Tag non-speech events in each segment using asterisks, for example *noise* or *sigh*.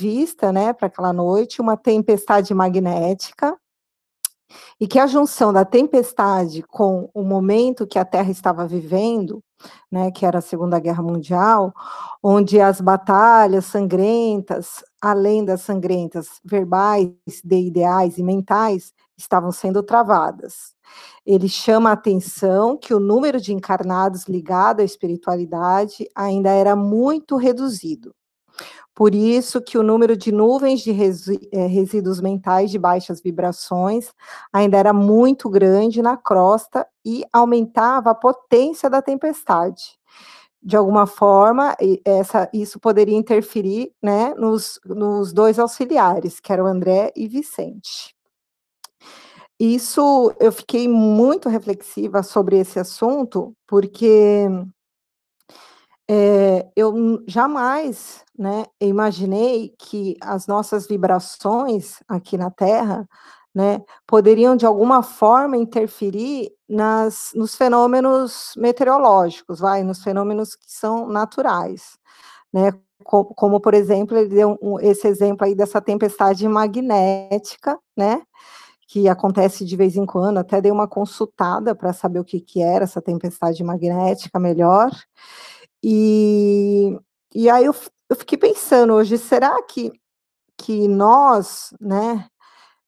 prevista, né, para aquela noite, uma tempestade magnética, e que a junção da tempestade com o momento que a Terra estava vivendo, né, que era a Segunda Guerra Mundial, onde as batalhas sangrentas, além das sangrentas verbais, de ideais e mentais, estavam sendo travadas. Ele chama a atenção que o número de encarnados ligado à espiritualidade ainda era muito reduzido. Por isso que o número de nuvens de eh, resíduos mentais de baixas vibrações ainda era muito grande na crosta e aumentava a potência da tempestade. De alguma forma, essa, isso poderia interferir né, nos, nos dois auxiliares, que eram André e Vicente. Isso eu fiquei muito reflexiva sobre esse assunto, porque é, eu jamais né, imaginei que as nossas vibrações aqui na Terra né, poderiam de alguma forma interferir nas, nos fenômenos meteorológicos, vai, nos fenômenos que são naturais, né, como, como por exemplo, ele deu um, esse exemplo aí dessa tempestade magnética, né, que acontece de vez em quando, até dei uma consultada para saber o que, que era essa tempestade magnética melhor, e, e aí eu, eu fiquei pensando hoje, será que, que nós, né,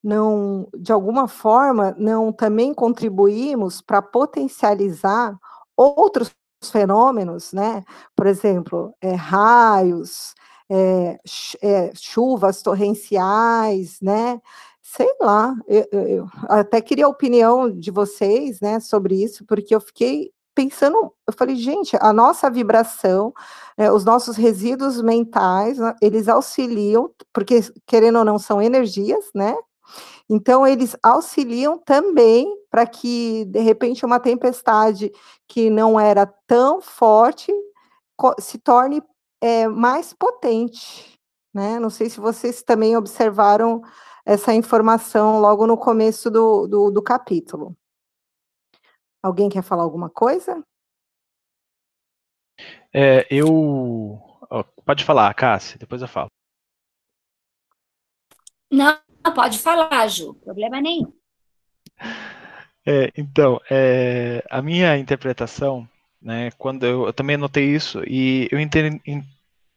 não, de alguma forma, não também contribuímos para potencializar outros fenômenos, né? Por exemplo, é, raios, é, é, chuvas torrenciais, né? Sei lá, eu, eu, até queria a opinião de vocês, né, sobre isso, porque eu fiquei pensando, eu falei, gente, a nossa vibração, é, os nossos resíduos mentais, né, eles auxiliam, porque querendo ou não são energias, né? Então eles auxiliam também para que de repente uma tempestade que não era tão forte se torne é, mais potente, né? Não sei se vocês também observaram essa informação logo no começo do, do, do capítulo. Alguém quer falar alguma coisa? É, eu. Pode falar, Cássia, depois eu falo. Não, pode falar, Ju, problema nenhum. *laughs* É, então, é, a minha interpretação, né, quando eu, eu também notei isso, e eu entendi,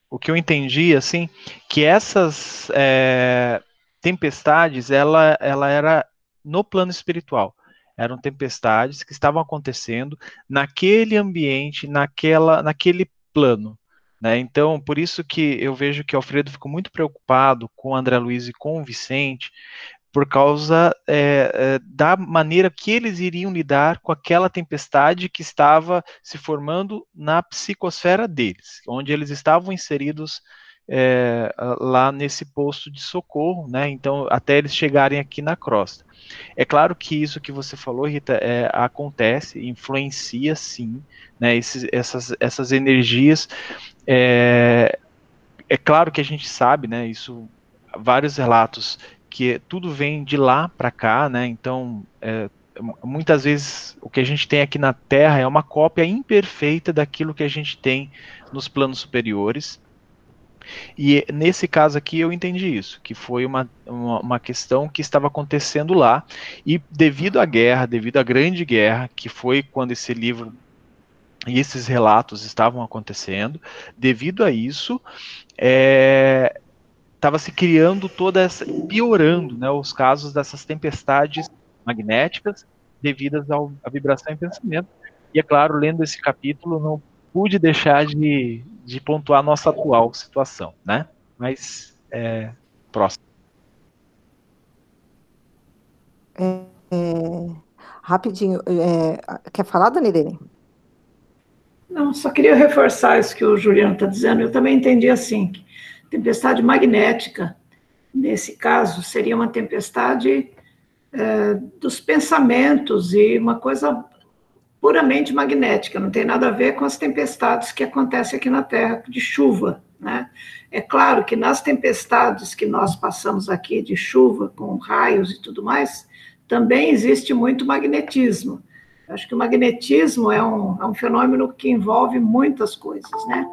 o que eu entendi, assim, que essas é, tempestades, ela, ela era no plano espiritual eram tempestades que estavam acontecendo naquele ambiente, naquela, naquele plano. Né? Então, por isso que eu vejo que Alfredo ficou muito preocupado com o André Luiz e com o Vicente, por causa é, é, da maneira que eles iriam lidar com aquela tempestade que estava se formando na psicosfera deles, onde eles estavam inseridos é, lá nesse posto de socorro, né? Então, até eles chegarem aqui na crosta. É claro que isso que você falou, Rita, é, acontece, influencia sim, né? Essas, essas energias. É, é claro que a gente sabe, né? Isso, vários relatos que tudo vem de lá para cá, né? Então, é, muitas vezes o que a gente tem aqui na Terra é uma cópia imperfeita daquilo que a gente tem nos planos superiores. E nesse caso aqui eu entendi isso, que foi uma, uma, uma, questão que estava acontecendo lá, e devido à guerra, devido à grande guerra, que foi quando esse livro e esses relatos estavam acontecendo, devido a isso, estava é, se criando toda essa, piorando né, os casos dessas tempestades magnéticas devidas à vibração e pensamento. E é claro, lendo esse capítulo, não pude deixar de, de pontuar a nossa atual situação, né? Mas é, próximo. É, é, rapidinho, é, quer falar, Dona Irene? Não, só queria reforçar isso que o Juliano está dizendo. Eu também entendi assim, que tempestade magnética, nesse caso, seria uma tempestade é, dos pensamentos e uma coisa puramente magnética, não tem nada a ver com as tempestades que acontecem aqui na Terra de chuva. Né? É claro que nas tempestades que nós passamos aqui de chuva, com raios e tudo mais, também existe muito magnetismo. Acho que o magnetismo é um, é um fenômeno que envolve muitas coisas, né?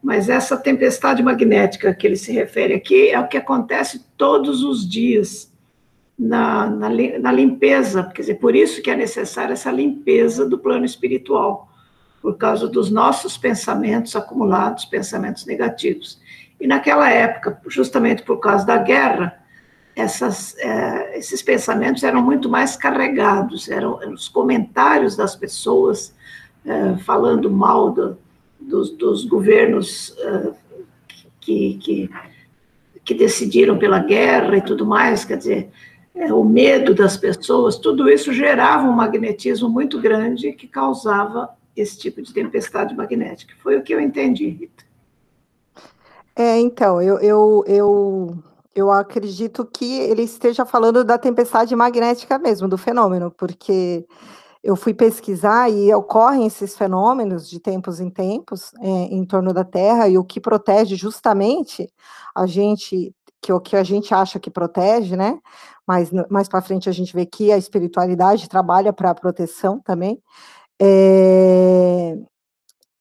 Mas essa tempestade magnética que ele se refere aqui é o que acontece todos os dias na, na, na limpeza, quer dizer, por isso que é necessária essa limpeza do plano espiritual, por causa dos nossos pensamentos acumulados, pensamentos negativos. E naquela época, justamente por causa da guerra, essas, é, esses pensamentos eram muito mais carregados, eram, eram os comentários das pessoas é, falando mal do, dos, dos, governos é, que, que, que decidiram pela guerra e tudo mais, quer dizer, é, o medo das pessoas, tudo isso gerava um magnetismo muito grande que causava esse tipo de tempestade magnética. Foi o que eu entendi, Rita. É, então, eu, eu, eu, eu acredito que ele esteja falando da tempestade magnética mesmo, do fenômeno, porque eu fui pesquisar e ocorrem esses fenômenos de tempos em tempos é, em torno da Terra, e o que protege justamente a gente, que o que a gente acha que protege, né? Mas mais para frente a gente vê que a espiritualidade trabalha para a proteção também. É,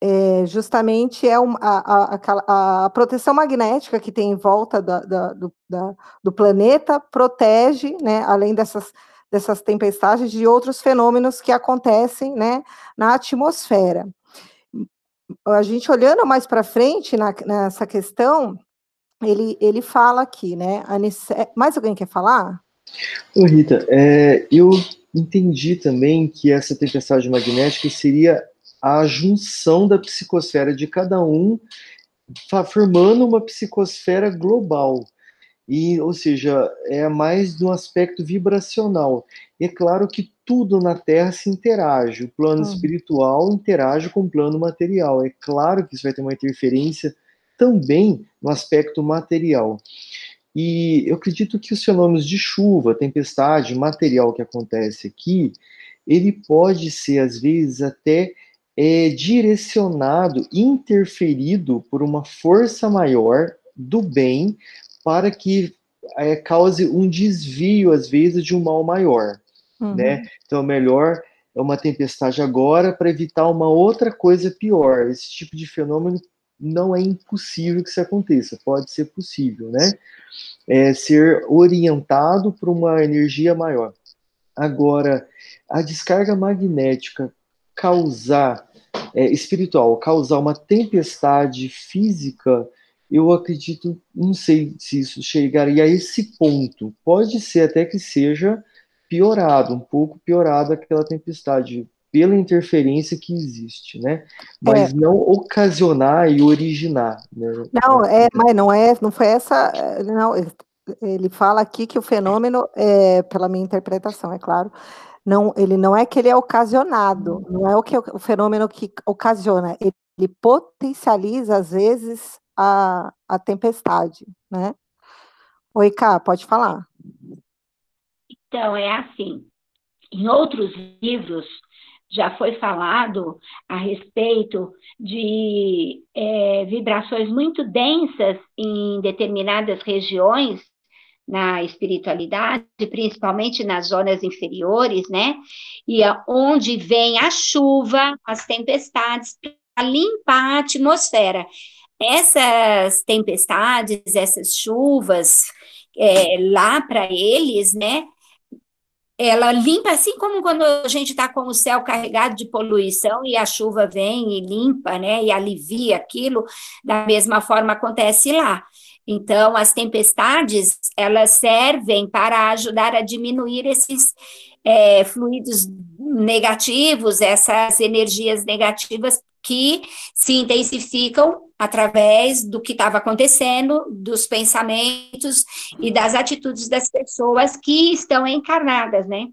é, justamente é uma, a, a, a, proteção magnética que tem em volta da, da, do, da, do, planeta protege, né, além dessas, dessas tempestades, de outros fenômenos que acontecem né, na atmosfera. A gente olhando mais para frente na, nessa questão, ele, ele fala aqui, né? Anice... Mais alguém quer falar? Ô Rita, é, eu entendi também que essa tempestade magnética seria a junção da psicosfera de cada um, formando uma psicosfera global. E, ou seja, é mais no aspecto vibracional. E é claro que tudo na Terra se interage. O plano uhum. espiritual interage com o plano material. É claro que isso vai ter uma interferência também no aspecto material. E eu acredito que os fenômenos de chuva, tempestade, material que acontece aqui, ele pode ser, às vezes, até é, direcionado, interferido por uma força maior do bem para que é, cause um desvio, às vezes, de um mal maior. Uhum. Né? Então, melhor é uma tempestade agora para evitar uma outra coisa pior. Esse tipo de fenômeno não é impossível que isso aconteça, pode ser possível, né? É, ser orientado para uma energia maior. Agora, a descarga magnética causar, é, espiritual, causar uma tempestade física, eu acredito, não sei se isso chegaria a esse ponto. Pode ser até que seja piorado, um pouco piorado aquela tempestade pela interferência que existe, né? Mas é. não ocasionar e originar. Né? Não, é, mas não é, não foi essa, não. Ele fala aqui que o fenômeno, é, pela minha interpretação, é claro, não, ele não é que ele é ocasionado, não é o que é o fenômeno que ocasiona, ele, ele potencializa às vezes a, a tempestade, né? Oi, Cá, pode falar. Então, é assim, em outros livros, já foi falado a respeito de é, vibrações muito densas em determinadas regiões na espiritualidade, principalmente nas zonas inferiores, né? E onde vem a chuva, as tempestades, para limpar a atmosfera. Essas tempestades, essas chuvas, é, lá para eles, né? Ela limpa, assim como quando a gente está com o céu carregado de poluição e a chuva vem e limpa, né, e alivia aquilo, da mesma forma acontece lá. Então, as tempestades, elas servem para ajudar a diminuir esses é, fluidos negativos, essas energias negativas que se intensificam através do que estava acontecendo, dos pensamentos e das atitudes das pessoas que estão encarnadas, né?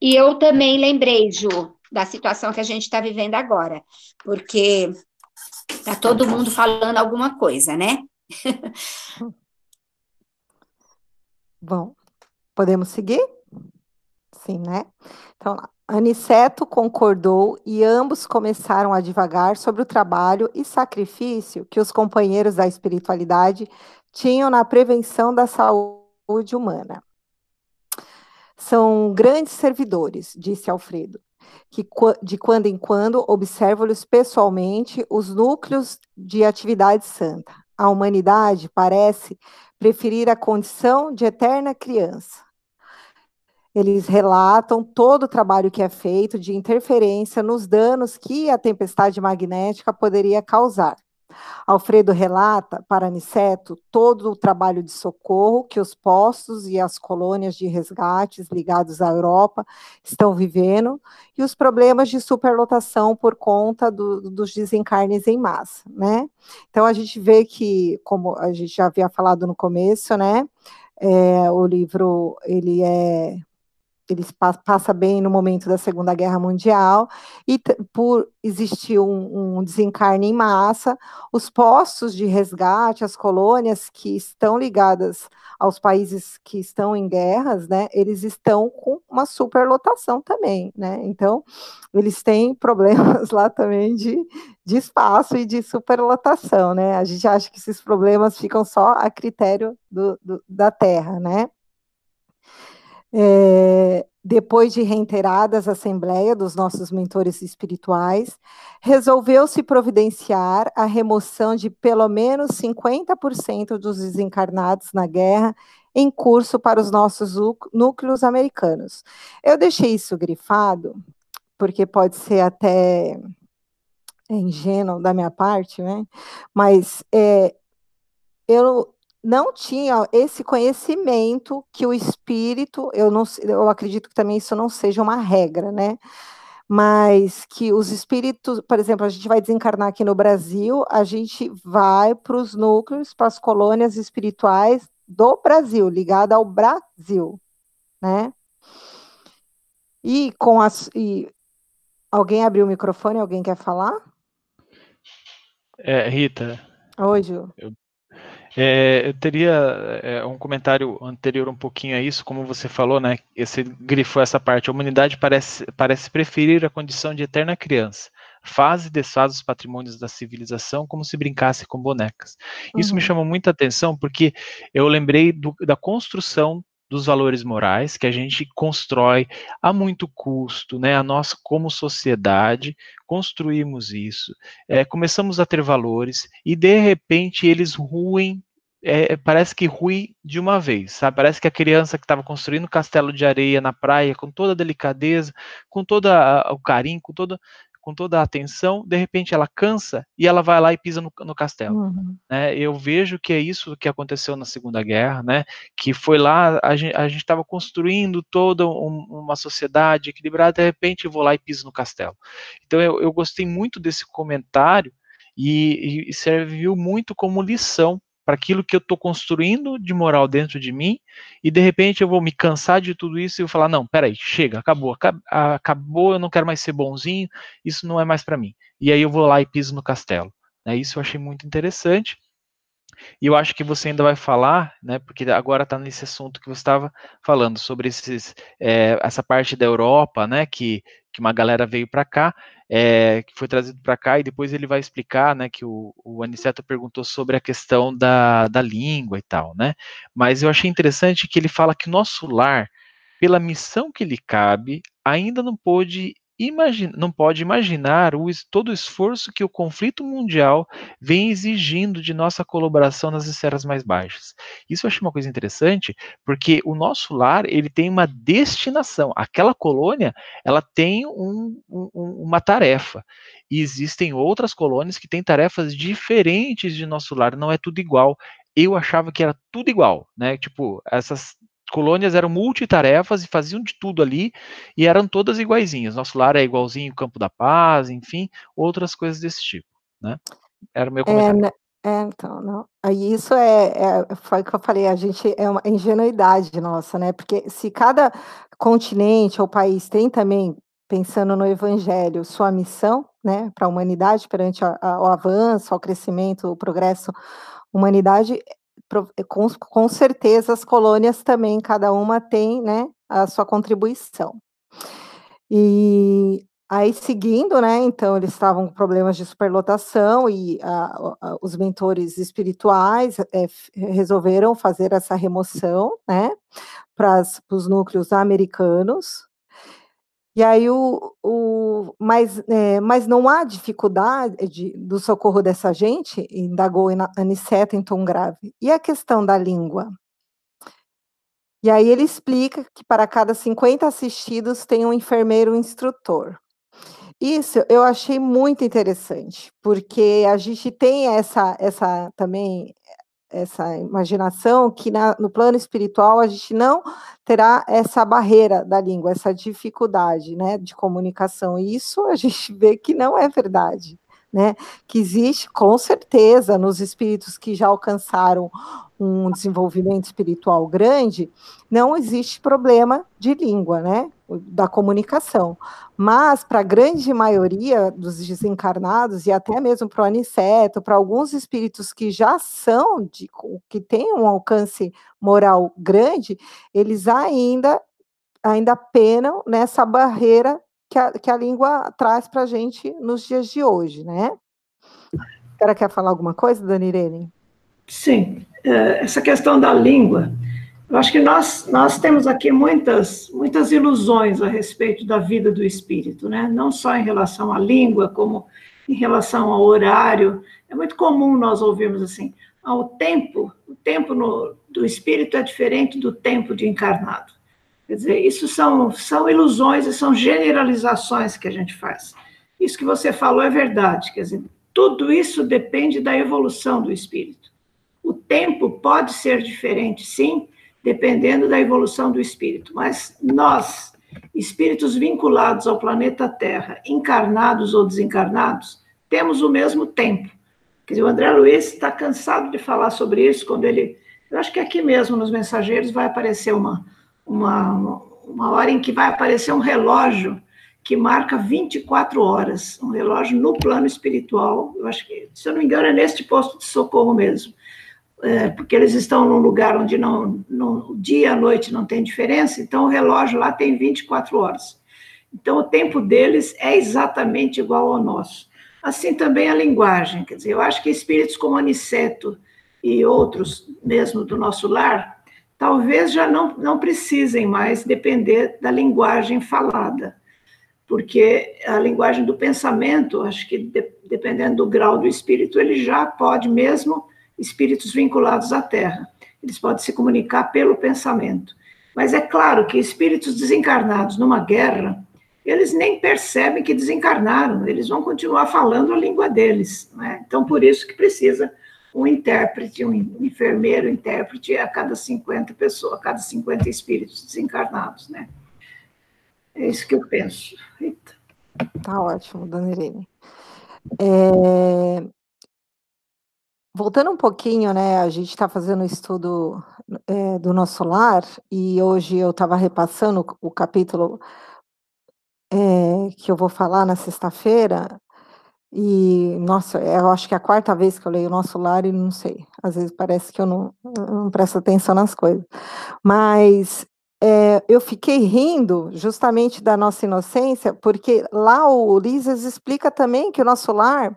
E eu também lembrei, Ju, da situação que a gente está vivendo agora, porque está todo mundo falando alguma coisa, né? *laughs* Bom, podemos seguir? Sim, né? Então, Aniceto concordou e ambos começaram a divagar sobre o trabalho e sacrifício que os companheiros da espiritualidade tinham na prevenção da saúde humana. São grandes servidores, disse Alfredo, que de quando em quando observo-lhes pessoalmente os núcleos de atividade santa. A humanidade parece preferir a condição de eterna criança. Eles relatam todo o trabalho que é feito de interferência nos danos que a tempestade magnética poderia causar. Alfredo relata para Aniceto todo o trabalho de socorro que os postos e as colônias de resgates ligados à Europa estão vivendo e os problemas de superlotação por conta do, dos desencarnes em massa, né? Então a gente vê que, como a gente já havia falado no começo, né? É, o livro ele é ele passa bem no momento da Segunda Guerra Mundial, e por existir um, um, desencarne em massa, os postos de resgate, as colônias que estão ligadas aos países que estão em guerras, né, eles estão com uma superlotação também, né, então eles têm *laughs* problemas lá também de, de espaço e de superlotação, né, a gente acha que esses problemas ficam só a critério do, do da Terra, né, é, depois de reiteradas assembleias dos nossos mentores espirituais, resolveu-se providenciar a remoção de pelo menos 50% dos desencarnados na guerra em curso para os nossos núcleos americanos. Eu deixei isso grifado, porque pode ser até ingênuo da minha parte, né? Mas é, eu não tinha esse conhecimento que o espírito, eu não eu acredito que também isso não seja uma regra, né? Mas que os espíritos, por exemplo, a gente vai desencarnar aqui no Brasil, a gente vai para os núcleos, para as colônias espirituais do Brasil, ligada ao Brasil, né? E com as e alguém abriu o microfone, alguém quer falar? É, Rita. Oi, Ju. Eu é, eu teria é, um comentário anterior um pouquinho a isso, como você falou, né? Esse grifou essa parte. A humanidade parece, parece preferir a condição de eterna criança. Faz e desfaz os patrimônios da civilização como se brincasse com bonecas. Isso uhum. me chamou muita atenção porque eu lembrei do, da construção dos valores morais que a gente constrói a muito custo, né? A nós como sociedade construímos isso, é, começamos a ter valores e de repente eles ruem é, parece que rui de uma vez, sabe? Parece que a criança que estava construindo um castelo de areia na praia, com toda a delicadeza, com todo o carinho, com toda, com toda a atenção, de repente ela cansa e ela vai lá e pisa no, no castelo. Uhum. Né? Eu vejo que é isso que aconteceu na Segunda Guerra, né? Que foi lá, a gente estava construindo toda um, uma sociedade equilibrada, de repente eu vou lá e piso no castelo. Então eu, eu gostei muito desse comentário e, e serviu muito como lição para aquilo que eu estou construindo de moral dentro de mim, e de repente eu vou me cansar de tudo isso e vou falar: não, peraí, chega, acabou, acabou, eu não quero mais ser bonzinho, isso não é mais para mim. E aí eu vou lá e piso no castelo. Né? Isso eu achei muito interessante. E eu acho que você ainda vai falar, né, porque agora está nesse assunto que você estava falando, sobre esses, é, essa parte da Europa, né, que, que uma galera veio para cá, é, que foi trazido para cá, e depois ele vai explicar, né, que o, o Aniceto perguntou sobre a questão da, da língua e tal, né, mas eu achei interessante que ele fala que nosso lar, pela missão que lhe cabe, ainda não pôde imagina, não pode imaginar o, todo o esforço que o conflito mundial vem exigindo de nossa colaboração nas esferas mais baixas. Isso eu acho uma coisa interessante, porque o nosso lar ele tem uma destinação. Aquela colônia ela tem um, um, uma tarefa. E existem outras colônias que têm tarefas diferentes de nosso lar. Não é tudo igual. Eu achava que era tudo igual, né? Tipo, essas colônias eram multitarefas e faziam de tudo ali e eram todas iguaizinhas. Nosso lar é igualzinho o Campo da Paz, enfim, outras coisas desse tipo, né? Era o meu é, comentário. É, é então, não. Aí isso é, é, foi o que eu falei, a gente é uma ingenuidade nossa, né? Porque se cada continente ou país tem também, pensando no evangelho, sua missão, né, para a humanidade perante a, a, o avanço, o crescimento, o progresso humanidade, com, com certeza as colônias também, cada uma tem né, a sua contribuição. E aí, seguindo, né, então, eles estavam com problemas de superlotação e a, a, os mentores espirituais é, resolveram fazer essa remoção, né, para os núcleos americanos. E aí o, o mas, é, mas não há dificuldade de, do socorro dessa gente, indagou Aniceto em tom grave. E a questão da língua? E aí ele explica que para cada 50 assistidos tem um enfermeiro instrutor. Isso eu achei muito interessante, porque a gente tem essa, essa também essa imaginação que na, no plano espiritual a gente não terá essa barreira da língua, essa dificuldade, né, de comunicação. E isso a gente vê que não é verdade, né? Que existe com certeza nos espíritos que já alcançaram um desenvolvimento espiritual grande, não existe problema de língua, né? Da comunicação. Mas, para a grande maioria dos desencarnados, e até mesmo para o aniceto, para alguns espíritos que já são, de, que têm um alcance moral grande, eles ainda, ainda penam nessa barreira que a, que a língua traz para a gente nos dias de hoje, né? A quer falar alguma coisa, Dani Irene? Sim, é, essa questão da língua, eu acho que nós, nós temos aqui muitas, muitas ilusões a respeito da vida do espírito, né? Não só em relação à língua, como em relação ao horário. É muito comum nós ouvirmos assim, ah, tempo, o tempo no, do espírito é diferente do tempo de encarnado. Quer dizer, isso são, são ilusões e são generalizações que a gente faz. Isso que você falou é verdade, quer dizer, tudo isso depende da evolução do espírito. O tempo pode ser diferente, sim, dependendo da evolução do espírito, mas nós, espíritos vinculados ao planeta Terra, encarnados ou desencarnados, temos o mesmo tempo. Quer dizer, o André Luiz está cansado de falar sobre isso quando ele. Eu acho que aqui mesmo nos mensageiros vai aparecer uma, uma, uma hora em que vai aparecer um relógio que marca 24 horas, um relógio no plano espiritual. Eu acho que, se eu não me engano, é neste posto de socorro mesmo é, porque eles estão num lugar onde não, não, dia e a noite não tem diferença, então o relógio lá tem 24 horas. Então o tempo deles é exatamente igual ao nosso. Assim também a linguagem, quer dizer, eu acho que espíritos como Aniceto e outros mesmo do nosso lar, talvez já não, não precisem mais depender da linguagem falada, porque a linguagem do pensamento, acho que de, dependendo do grau do espírito, ele já pode mesmo espíritos vinculados à Terra. Eles podem se comunicar pelo pensamento. Mas é claro que espíritos desencarnados numa guerra, eles nem percebem que desencarnaram, eles vão continuar falando a língua deles. Né? Então, por isso que precisa um intérprete, um enfermeiro intérprete a cada 50 pessoas, a cada 50 espíritos desencarnados, né? É isso que eu penso. Eita. Tá ótimo, dona Irene. É, Voltando um pouquinho, né, a gente está fazendo um estudo é, do nosso lar, e hoje eu estava repassando o capítulo é, que eu vou falar na sexta-feira, e, nossa, eu acho que é a quarta vez que eu leio o nosso lar e não sei, às vezes parece que eu não, não presto atenção nas coisas, mas é, eu fiquei rindo justamente da nossa inocência, porque lá o Ulisses explica também que o nosso lar,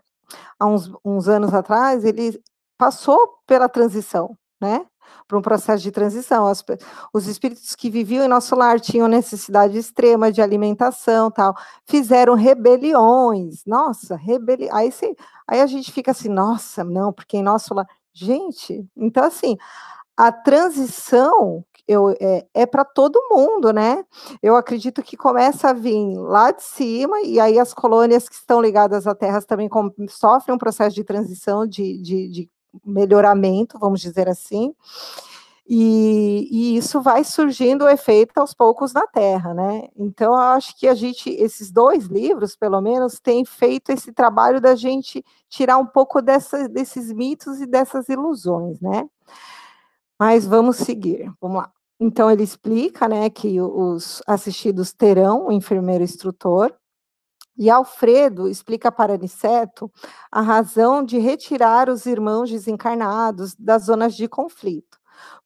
há uns, uns anos atrás, ele passou pela transição, né? Por um processo de transição. As, os espíritos que viviam em nosso lar tinham necessidade extrema de alimentação, tal, fizeram rebeliões. Nossa, rebeli aí, se, aí a gente fica assim, nossa, não, porque em nosso lar. Gente, então assim, a transição eu, é, é para todo mundo, né? Eu acredito que começa a vir lá de cima, e aí as colônias que estão ligadas à Terra também sofrem um processo de transição, de, de, de melhoramento, vamos dizer assim, e, e, isso vai surgindo o efeito aos poucos na Terra, né? Então, eu acho que a gente, esses dois livros, pelo menos, têm feito esse trabalho da gente tirar um pouco dessa, desses mitos e dessas ilusões, né? Mas vamos seguir, vamos lá. Então, ele explica, né, que os assistidos terão um enfermeiro instrutor, e Alfredo explica para Aniceto a razão de retirar os irmãos desencarnados das zonas de conflito,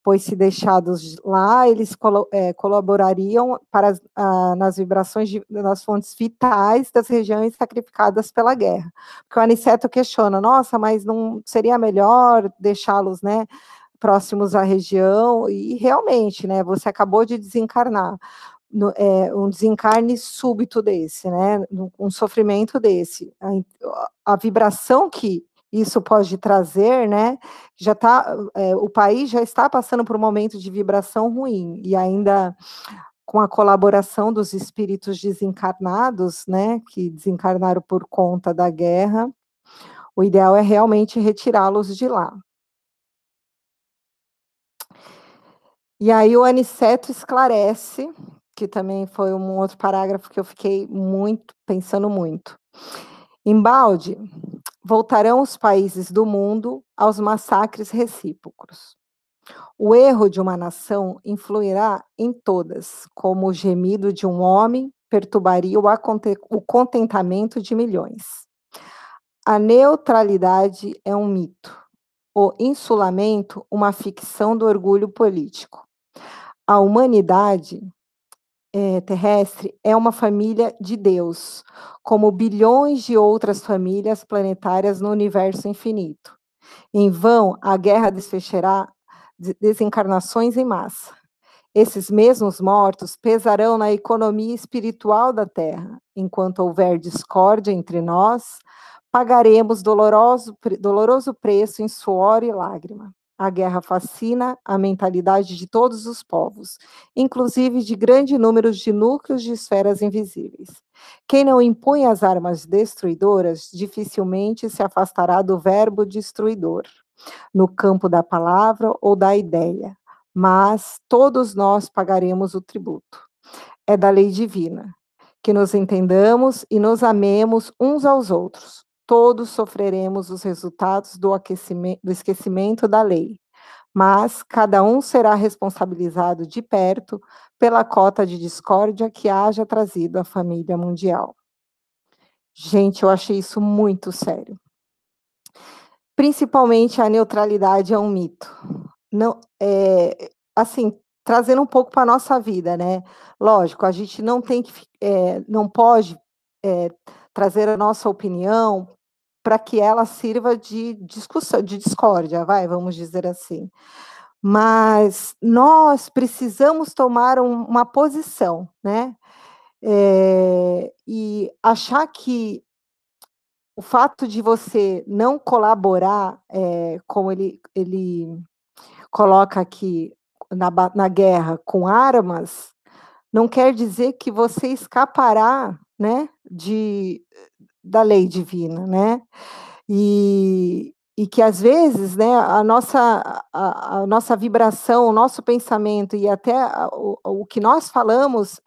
pois se deixados lá, eles é, colaborariam para ah, nas vibrações de, das fontes vitais das regiões sacrificadas pela guerra. Porque o Aniceto questiona, nossa, mas não seria melhor deixá-los, né, próximos à região? E realmente, né, você acabou de desencarnar no, é, um desencarne súbito desse, né? Um sofrimento desse. A, a vibração que isso pode trazer, né? Já tá, é, o país já está passando por um momento de vibração ruim e ainda com a colaboração dos espíritos desencarnados, né? Que desencarnaram por conta da guerra. O ideal é realmente retirá-los de lá. E aí o Aniceto esclarece, que também foi um outro parágrafo que eu fiquei muito pensando muito. Embalde, voltarão os países do mundo aos massacres recíprocos. O erro de uma nação influirá em todas, como o gemido de um homem perturbaria o contentamento de milhões. A neutralidade é um mito, o insulamento, uma ficção do orgulho político a humanidade é, terrestre é uma família de Deus, como bilhões de outras famílias planetárias no universo infinito. Em vão, a guerra desfechará desencarnações em massa. Esses mesmos mortos pesarão na economia espiritual da Terra. Enquanto houver discórdia entre nós, pagaremos doloroso, doloroso preço em suor e lágrima. A guerra fascina a mentalidade de todos os povos, inclusive de grande número de núcleos de esferas invisíveis. Quem não impõe as armas destruidoras dificilmente se afastará do verbo destruidor, no campo da palavra ou da ideia, mas todos nós pagaremos o tributo. É da lei divina que nos entendamos e nos amemos uns aos outros, todos sofreremos os resultados do, do esquecimento da lei, mas cada um será responsabilizado de perto pela cota de discórdia que haja trazido à família mundial. Gente, eu achei isso muito sério. Principalmente a neutralidade é um mito. Não, é, assim, trazendo um pouco para a nossa vida, né? Lógico, a gente não tem que, é, não pode é, trazer a nossa opinião para que ela sirva de discussão, de discórdia, vai, vamos dizer assim. Mas nós precisamos tomar um, uma posição, né? É, e achar que o fato de você não colaborar, é, como ele, ele coloca aqui na, na guerra com armas, não quer dizer que você escapará né, de, da lei divina, né? E, e que às vezes, né, a nossa, a, a nossa vibração, o nosso pensamento e até o, o que nós falamos,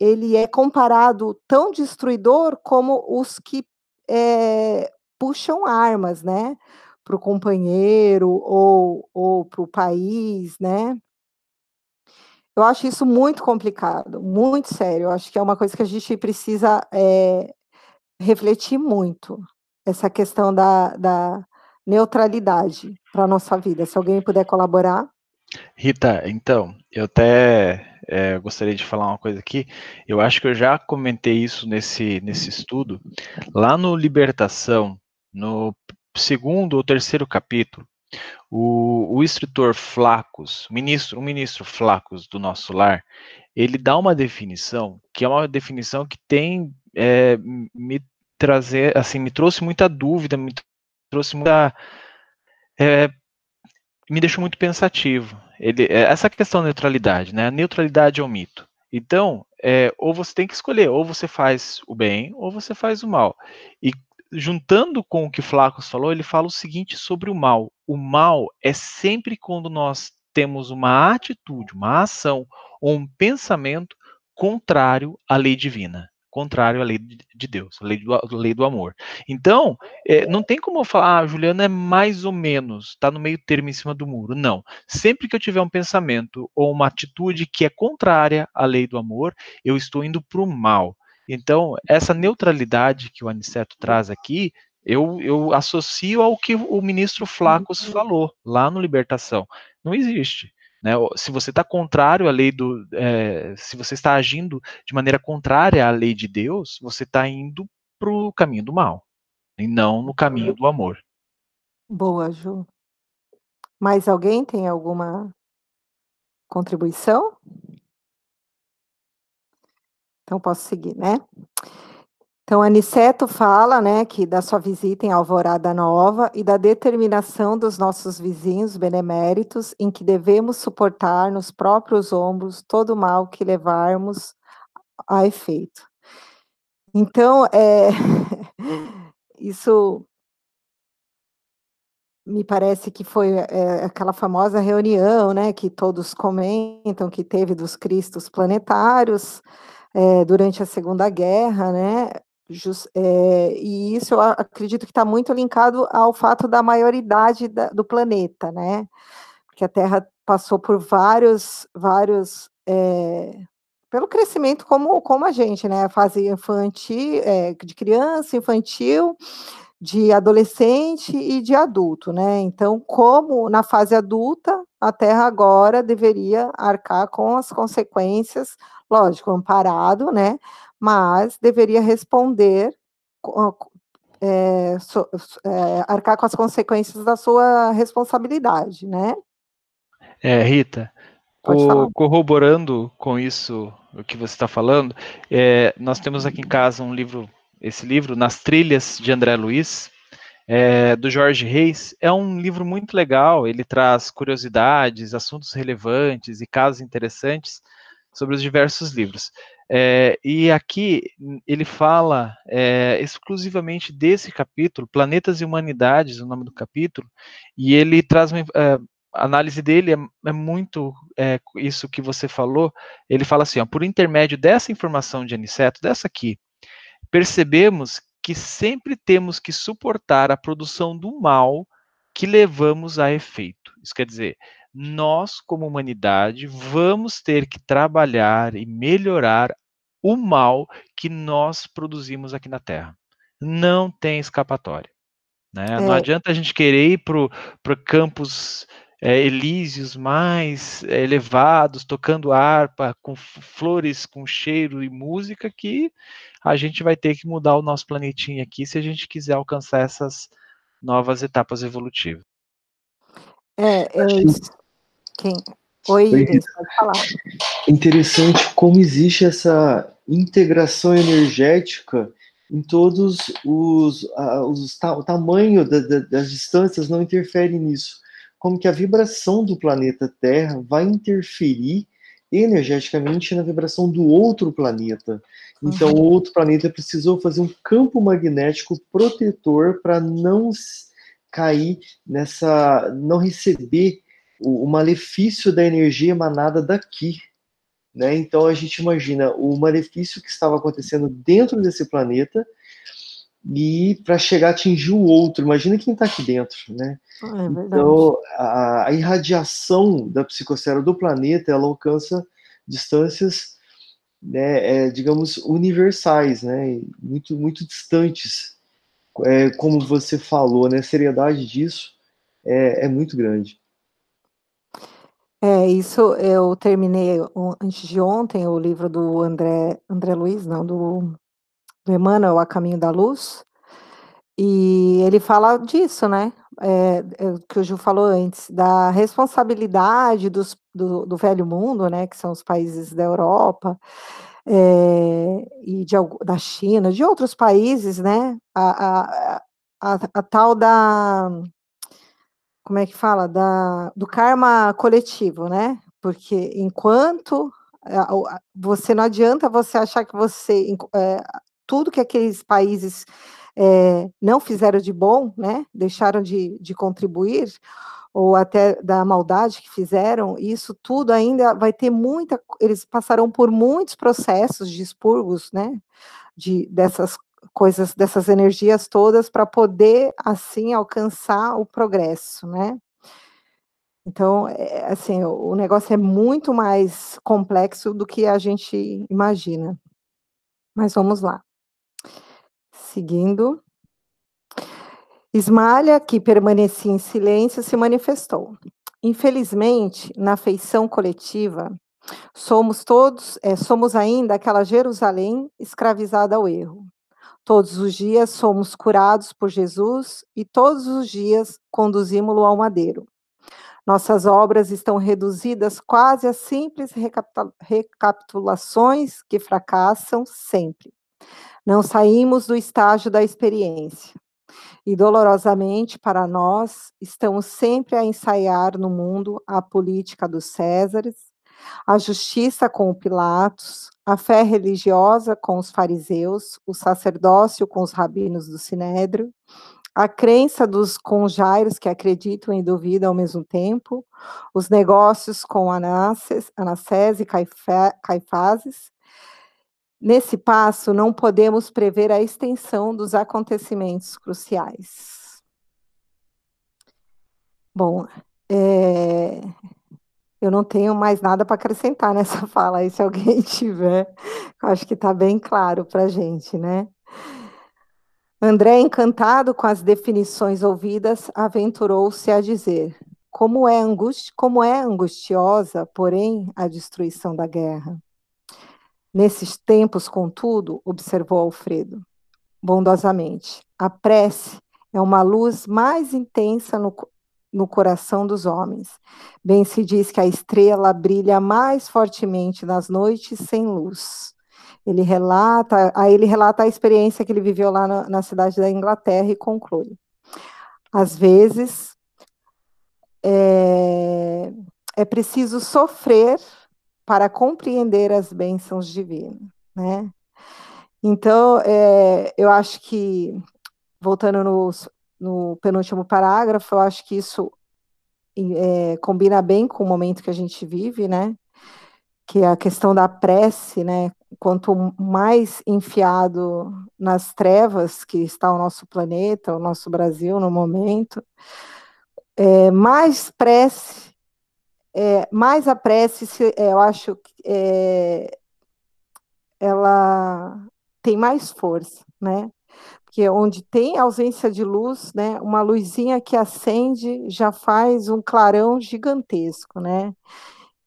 ele é comparado tão destruidor como os que é, puxam armas, né? Para o companheiro ou, ou para o país, né? Eu acho isso muito complicado, muito sério. Eu acho que é uma coisa que a gente precisa é, refletir muito essa questão da, da neutralidade para a nossa vida. Se alguém puder colaborar. Rita, então, eu até é, gostaria de falar uma coisa aqui. Eu acho que eu já comentei isso nesse, nesse estudo. Lá no Libertação, no segundo ou terceiro capítulo, o, o instrutor Flacos, ministro, o ministro Flacos do nosso lar, ele dá uma definição que é uma definição que tem é, me trazer, assim, me trouxe muita dúvida, me trouxe muita, é, me deixou muito pensativo. Ele, é, essa questão da neutralidade, né? A neutralidade é um mito. Então, é, ou você tem que escolher, ou você faz o bem, ou você faz o mal. E juntando com o que Flacos falou, ele fala o seguinte sobre o mal. O mal é sempre quando nós temos uma atitude, uma ação ou um pensamento contrário à lei divina contrário à lei de Deus, a lei do, a lei do amor. Então, é, não tem como eu falar, ah, Juliana é mais ou menos, está no meio termo em cima do muro. Não. Sempre que eu tiver um pensamento ou uma atitude que é contrária à lei do amor, eu estou indo para o mal. Então, essa neutralidade que o Aniceto traz aqui, eu, eu associo ao que o ministro Flacos falou lá no Libertação. Não existe. Né? Se você está contrário à lei do. É, se você está agindo de maneira contrária à lei de Deus, você está indo para o caminho do mal, e não no caminho do amor. Boa, Ju. Mais alguém tem alguma contribuição? Então, posso seguir, né? Então, Aniceto fala, né, que da sua visita em Alvorada Nova e da determinação dos nossos vizinhos beneméritos em que devemos suportar nos próprios ombros todo o mal que levarmos a efeito. Então, é, *laughs* isso me parece que foi é, aquela famosa reunião, né, que todos comentam que teve dos cristos planetários é, durante a Segunda Guerra, né, É, e isso eu acredito que está muito linkado ao fato da maioridade da, do planeta, né? Porque a Terra passou por vários, vários, é, pelo crescimento como, como a gente, né? A fase infantil, é, de criança, infantil, de adolescente e de adulto, né? Então, como na fase adulta, a Terra agora deveria arcar com as consequências, lógico, amparado, né? Mas deveria responder, é, so, é, arcar com as consequências da sua responsabilidade, né? É, Rita, corroborando com isso, o que você está falando, é, nós temos aqui em casa um livro, esse livro, Nas Trilhas, de André Luiz, é, do Jorge Reis. É um livro muito legal, ele traz curiosidades, assuntos relevantes e casos interessantes sobre os diversos livros. É, e aqui ele fala é, exclusivamente desse capítulo, Planetas e Humanidades, o nome do capítulo, e ele traz uma é, análise dele é, é muito é, isso que você falou. Ele fala assim: ó, por intermédio dessa informação de Aniceto, dessa aqui, percebemos que sempre temos que suportar a produção do mal que levamos a efeito. Isso quer dizer, nós, como humanidade, vamos ter que trabalhar e melhorar o mal que nós produzimos aqui na Terra. Não tem escapatória. Né? É. Não adianta a gente querer ir para campos é, elíseos mais é, elevados, tocando harpa, com flores, com cheiro e música, que a gente vai ter que mudar o nosso planetinho aqui se a gente quiser alcançar essas novas etapas evolutivas. É, é isso. Quem? Oi, Iris, pode falar. Interessante como existe essa integração energética em todos os, os o tamanho da, da, das distâncias não interfere nisso. Como que a vibração do planeta Terra vai interferir energeticamente na vibração do outro planeta. Então, uhum. o outro planeta precisou fazer um campo magnético protetor para não cair nessa, não receber o, o malefício da energia emanada daqui. Né? Então a gente imagina o malefício que estava acontecendo dentro desse planeta e para chegar a atingir o outro. Imagina quem está aqui dentro, né? Ah, é então a, a, irradiação da psicosfera do planeta ela alcança distâncias, né, é, digamos universais, né? Muito muito distantes. É, como você falou, né? A seriedade disso é, é muito grande. É, isso eu terminei antes de ontem o livro do André André Luiz, não, do do Emmanuel, A Caminho da Luz, e ele fala disso, né, é, é que o Ju falou antes, da responsabilidade dos do do velho mundo, né, que são os países da Europa, eh, e de da China, de outros países, né, a a a a tal da como é que fala? Da, do karma coletivo, né? Porque enquanto você não adianta você achar que você é, tudo que aqueles países é, não fizeram de bom, né? Deixaram de, de contribuir ou até da maldade que fizeram, isso tudo ainda vai ter muita, eles passarão por muitos processos de expurgos, né, de, dessas coisas, dessas energias todas, para poder, assim, alcançar o progresso, né? Então, é, assim, o negócio é muito mais complexo do que a gente imagina. Mas vamos lá. Seguindo. Esmalha, que permanecia em silêncio, se manifestou. Infelizmente, na feição coletiva, somos todos, é, somos ainda aquela Jerusalém escravizada ao erro. Todos os dias somos curados por Jesus e todos os dias conduzimos-lo ao madeiro. Nossas obras estão reduzidas quase a simples recapitulações que fracassam sempre. Não saímos do estágio da experiência. E dolorosamente para nós, estamos sempre a ensaiar no mundo a política dos Césares, a justiça com o Pilatos, a fé religiosa com os fariseus, o sacerdócio com os rabinos do Sinédrio, a crença dos conjairos que acreditam e duvidam ao mesmo tempo, os negócios com Anassés, Anassés e Caifazes. Nesse passo, não podemos prever a extensão dos acontecimentos cruciais. Bom, é, eu não tenho mais nada para acrescentar nessa *laughs* fala, aí se alguém *laughs* tiver, acho que está bem claro para a gente, né? André, encantado com as definições ouvidas, aventurou-se a dizer: como é, angusti como é angustiosa, porém, a destruição da guerra. Nesses tempos, contudo, observou Alfredo, bondosamente, a prece é uma luz mais intensa no, no coração dos homens. Bem se diz que a estrela brilha mais fortemente nas noites sem luz. Ele relata, aí ele relata a experiência que ele viveu lá na, na cidade da Inglaterra e conclui. Às vezes, é, é preciso sofrer para compreender as bênçãos divinas, né? Então, é, eu acho que, voltando no, no, penúltimo parágrafo, eu acho que isso é, combina bem com o momento que a gente vive, né? Que é a questão da prece, né? quanto mais enfiado nas trevas que está o nosso planeta, o nosso Brasil no momento, é, mais prece, é, mais a prece, é, eu acho que é, ela tem mais força, né? Porque onde tem ausência de luz, né, uma luzinha que acende já faz um clarão gigantesco, né?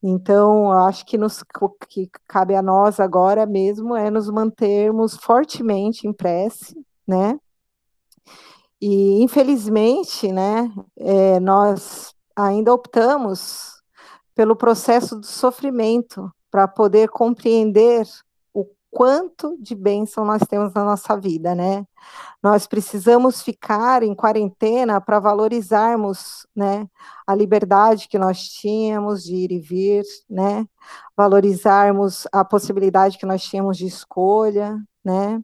Então, acho que nos que cabe a nós agora mesmo é nos mantermos fortemente em prece, né? E infelizmente, né, é, nós ainda optamos pelo processo do sofrimento para poder compreender quanto de bênção nós temos na nossa vida, né? Nós precisamos ficar em quarentena para valorizarmos, né, a liberdade que nós tínhamos de ir e vir, né? Valorizarmos a possibilidade que nós tínhamos de escolha, né?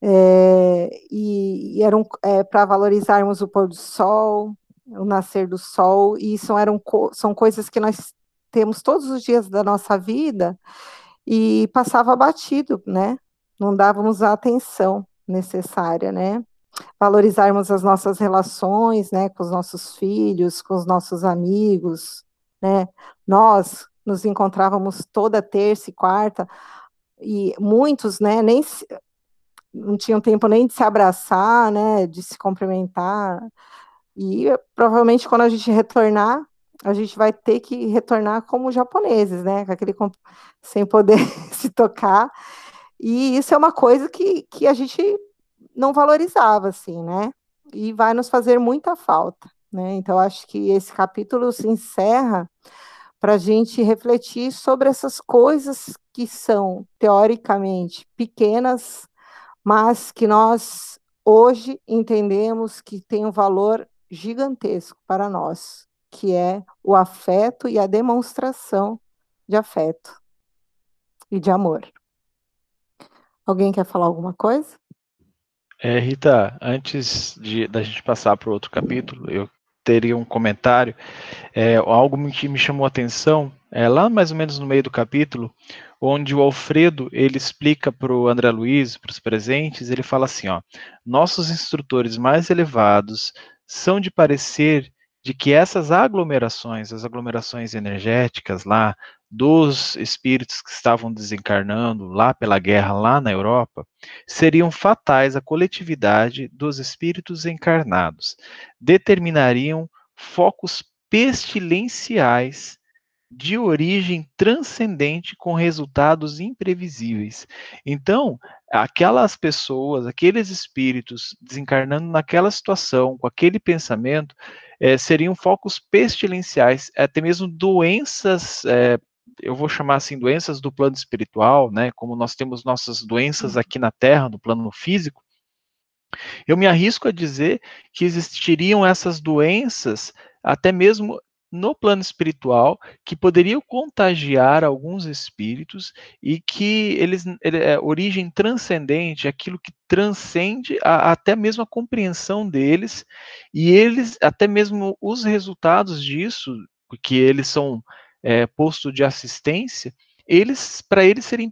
É, e, e eram é, para valorizarmos o pôr do sol, o nascer do sol, e isso eram são coisas que nós temos todos os dias da nossa vida e passava batido, né? Não dávamos a atenção necessária, né? Valorizarmos as nossas relações, né, com os nossos filhos, com os nossos amigos, né? Nós nos encontrávamos toda terça e quarta e muitos, né, nem se, não tinham tempo nem de se abraçar, né, de se cumprimentar. E provavelmente quando a gente retornar, a gente vai ter que retornar como japoneses, né, com aquele *laughs* sem poder *laughs* se tocar e isso é uma coisa que, que a gente não valorizava, assim, né? E vai nos fazer muita falta, né? Então, acho que esse capítulo se encerra para a gente refletir sobre essas coisas que são, teoricamente, pequenas, mas que nós hoje entendemos que tem um valor gigantesco para nós, que é o afeto e a demonstração de afeto e de amor. Alguém quer falar alguma coisa? É, Rita, antes de, da gente passar para o outro capítulo, eu teria um comentário. É, algo que me chamou a atenção, é, lá mais ou menos no meio do capítulo, onde o Alfredo ele explica para o André Luiz, para os presentes, ele fala assim: ó, nossos instrutores mais elevados são de parecer de que essas aglomerações, as aglomerações energéticas lá dos espíritos que estavam desencarnando lá pela guerra lá na Europa, seriam fatais à coletividade dos espíritos encarnados, determinariam focos pestilenciais de origem transcendente com resultados imprevisíveis. Então, aquelas pessoas, aqueles espíritos desencarnando naquela situação, com aquele pensamento, é, seriam focos pestilenciais, até mesmo doenças é, eu vou chamar assim doenças do plano espiritual, né? Como nós temos nossas doenças uhum. aqui na Terra, no plano físico, eu me arrisco a dizer que existiriam essas doenças até mesmo no plano espiritual que poderiam contagiar alguns espíritos e que eles ele, é origem transcendente, aquilo que transcende a, até mesmo a compreensão deles e eles até mesmo os resultados disso, porque eles são é, posto de assistência, eles para eles seria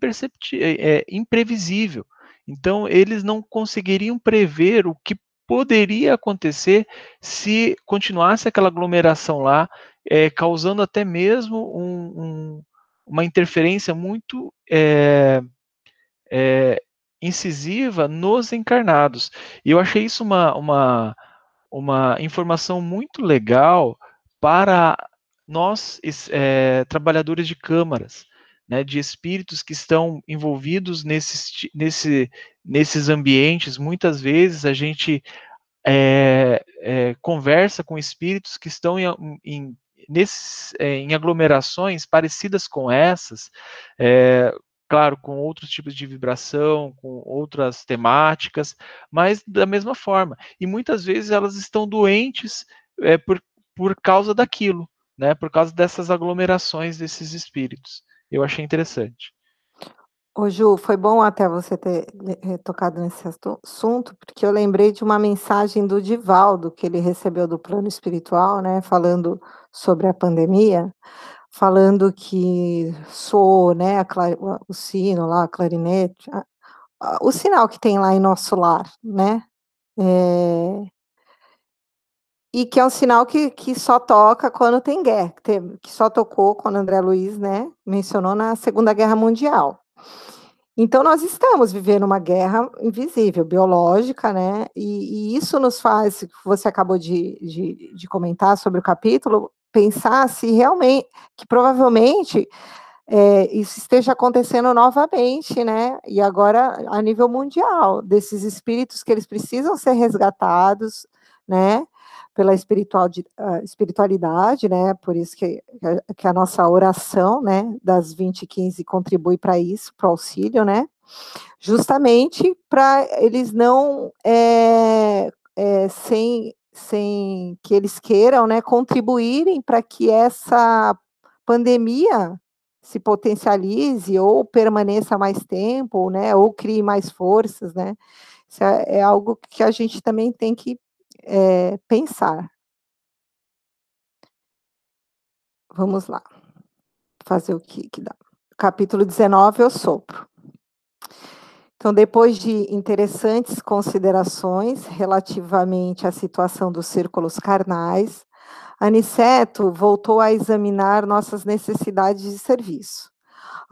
é, é, imprevisível. Então eles não conseguiriam prever o que poderia acontecer se continuasse aquela aglomeração lá, é, causando até mesmo um, um, uma interferência muito é, é, incisiva nos encarnados. E eu achei isso uma, uma, uma informação muito legal para nós, trabalhadores de câmaras, né, de espíritos que estão envolvidos nesses, nesse, nesses ambientes, muitas vezes a gente é, é, conversa com espíritos que estão em, em, nesses, em aglomerações parecidas com essas, claro, com outros tipos de vibração, com outras temáticas, mas da mesma forma. E muitas vezes elas estão doentes é, por, por causa daquilo né, por causa dessas aglomerações desses espíritos. Eu achei interessante. Ô Ju, foi bom até você ter tocado nesse assunto, porque eu lembrei de uma mensagem do Divaldo que ele recebeu do plano espiritual, né, falando sobre a pandemia, falando que soou, né, a, o sino lá, a clarinete, a, o sinal que tem lá em nosso lar, né, é, e que é um sinal que, que só toca quando tem guerra, que, que só tocou quando André Luiz, né, mencionou na Segunda Guerra Mundial. Então, nós estamos vivendo uma guerra invisível, biológica, né? E, e isso nos faz, você acabou de, de, de, comentar sobre o capítulo, pensar se realmente, que provavelmente é, isso esteja acontecendo novamente, né? E agora a nível mundial, desses espíritos que eles precisam ser resgatados, né? Pela espiritual, uh, espiritualidade, né? Por isso que, que a nossa oração, né, das 20 e 15 contribui para isso, para o auxílio, né? Justamente para eles não, é, é, sem, sem que eles queiram, né, contribuírem para que essa pandemia se potencialize ou permaneça mais tempo, né, ou crie mais forças, né? Isso é, é algo que a gente também tem que é, pensar. Vamos lá. Fazer o que, que dá. Capítulo 19, eu sopro. Então, depois de interessantes considerações relativamente à situação dos círculos carnais, Aniceto voltou a examinar nossas necessidades de serviço.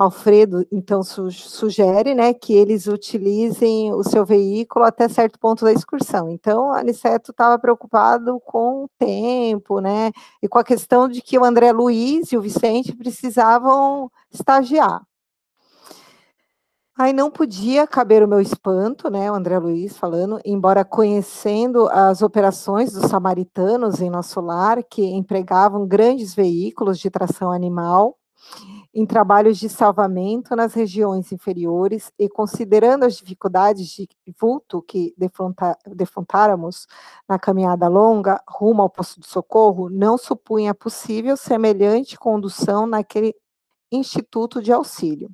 Alfredo, então, su sugere né, que eles utilizem o seu veículo até certo ponto da excursão. Então, Aniceto estava preocupado com o tempo, né, e com a questão de que o André Luiz e o Vicente precisavam estagiar. Aí não podia caber o meu espanto, né, o André Luiz falando, embora conhecendo as operações dos samaritanos em nosso lar, que empregavam grandes veículos de tração animal, em trabalhos de salvamento nas regiões inferiores e considerando as dificuldades de vulto que defrontáramos na caminhada longa rumo ao posto de socorro, não supunha possível semelhante condução naquele instituto de auxílio.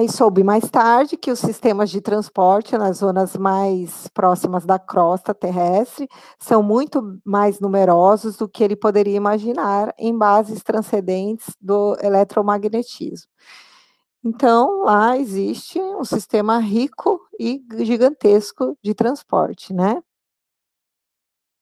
Aí soube mais tarde que os sistemas de transporte nas zonas mais próximas da crosta terrestre são muito mais numerosos do que ele poderia imaginar em bases transcendentes do eletromagnetismo. Então, lá existe um sistema rico e gigantesco de transporte, né?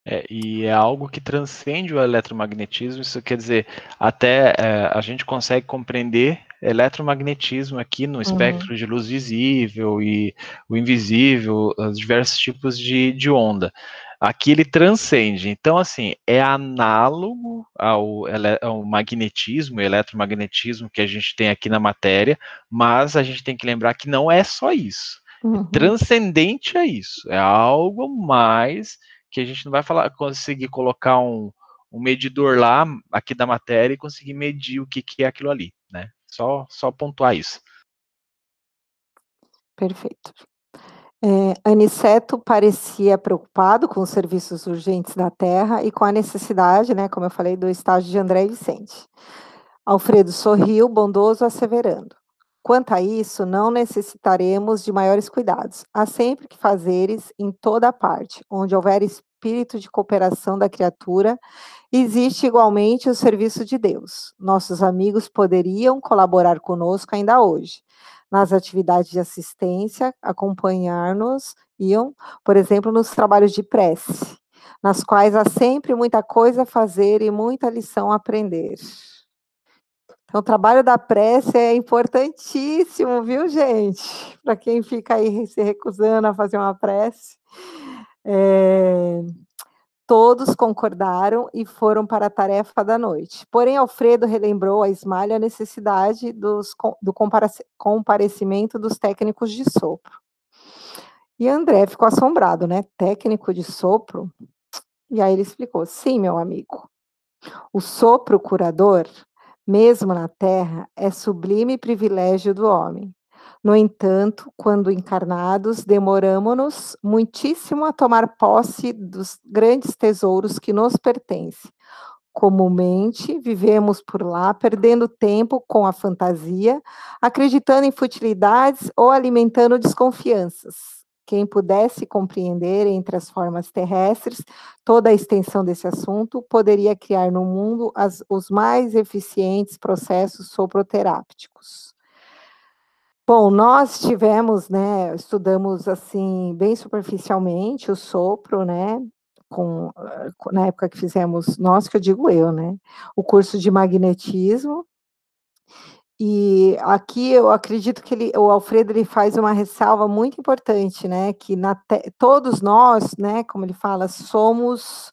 É, e é algo que transcende o eletromagnetismo, isso quer dizer, até é, a gente consegue compreender eletromagnetismo aqui no espectro uhum. de luz visível e o invisível, os diversos tipos de, de onda. Aqui ele transcende. Então, assim, é análogo ao, ao magnetismo, eletromagnetismo que a gente tem aqui na matéria, mas a gente tem que lembrar que não é só isso. Uhum. É transcendente a isso. É algo mais que a gente não vai falar, conseguir colocar um, um medidor lá, aqui da matéria, e conseguir medir o que, que é aquilo ali, né? Só, só pontuar isso. Perfeito. É, Aniceto parecia preocupado com os serviços urgentes da Terra e com a necessidade, né, como eu falei, do estágio de André Vicente. Alfredo sorriu, bondoso, asseverando: Quanto a isso, não necessitaremos de maiores cuidados. Há sempre que fazeres em toda parte, onde houver espírito de cooperação da criatura, existe igualmente o serviço de Deus. Nossos amigos poderiam colaborar conosco ainda hoje nas atividades de assistência, acompanhar-nos, iam, por exemplo, nos trabalhos de prece, nas quais há sempre muita coisa a fazer e muita lição a aprender. Então, o trabalho da prece é importantíssimo, viu, gente? Para quem fica aí se recusando a fazer uma prece. É, Todos concordaram e foram para a tarefa da noite. Porém, Alfredo relembrou a Esmalha a necessidade dos, do comparecimento dos técnicos de sopro. E André ficou assombrado, né? Técnico de sopro? E aí ele explicou: sim, meu amigo. O sopro curador, mesmo na terra, é sublime privilégio do homem. No entanto, quando encarnados, demoramos-nos muitíssimo a tomar posse dos grandes tesouros que nos pertencem. Comumente, vivemos por lá, perdendo tempo com a fantasia, acreditando em futilidades ou alimentando desconfianças. Quem pudesse compreender entre as formas terrestres toda a extensão desse assunto, poderia criar no mundo as, os mais eficientes processos soproterápticos. Bom, nós tivemos, né, estudamos assim bem superficialmente o sopro, né, com, na época que fizemos, nós que eu digo eu, né, o curso de magnetismo. E aqui eu acredito que ele, o Alfredo ele faz uma ressalva muito importante, né, que na te, todos nós, né, como ele fala, somos